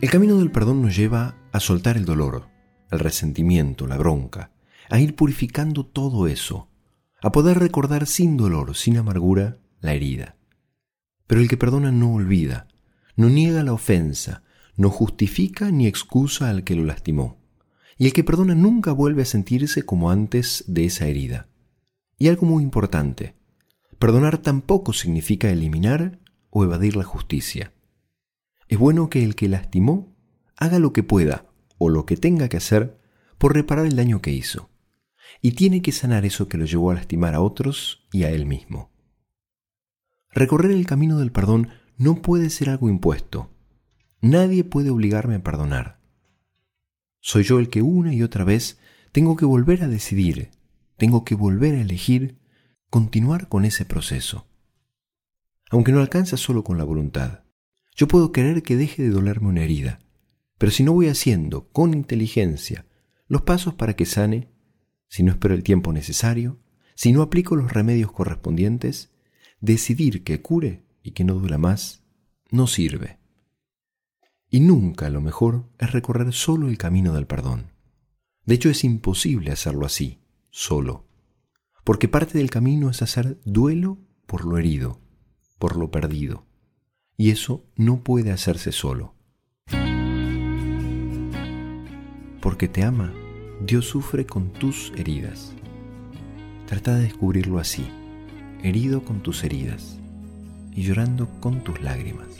El camino del perdón nos lleva a soltar el dolor, el resentimiento, la bronca, a ir purificando todo eso, a poder recordar sin dolor, sin amargura, la herida. Pero el que perdona no olvida, no niega la ofensa, no justifica ni excusa al que lo lastimó. Y el que perdona nunca vuelve a sentirse como antes de esa herida. Y algo muy importante, perdonar tampoco significa eliminar o evadir la justicia. Es bueno que el que lastimó haga lo que pueda o lo que tenga que hacer por reparar el daño que hizo. Y tiene que sanar eso que lo llevó a lastimar a otros y a él mismo. Recorrer el camino del perdón no puede ser algo impuesto. Nadie puede obligarme a perdonar. Soy yo el que una y otra vez tengo que volver a decidir, tengo que volver a elegir continuar con ese proceso. Aunque no alcanza solo con la voluntad. Yo puedo querer que deje de dolerme una herida, pero si no voy haciendo con inteligencia los pasos para que sane, si no espero el tiempo necesario, si no aplico los remedios correspondientes, decidir que cure y que no dura más no sirve. Y nunca lo mejor es recorrer solo el camino del perdón. De hecho es imposible hacerlo así, solo, porque parte del camino es hacer duelo por lo herido, por lo perdido, y eso no puede hacerse solo. Porque te ama, Dios sufre con tus heridas. Trata de descubrirlo así, herido con tus heridas y llorando con tus lágrimas.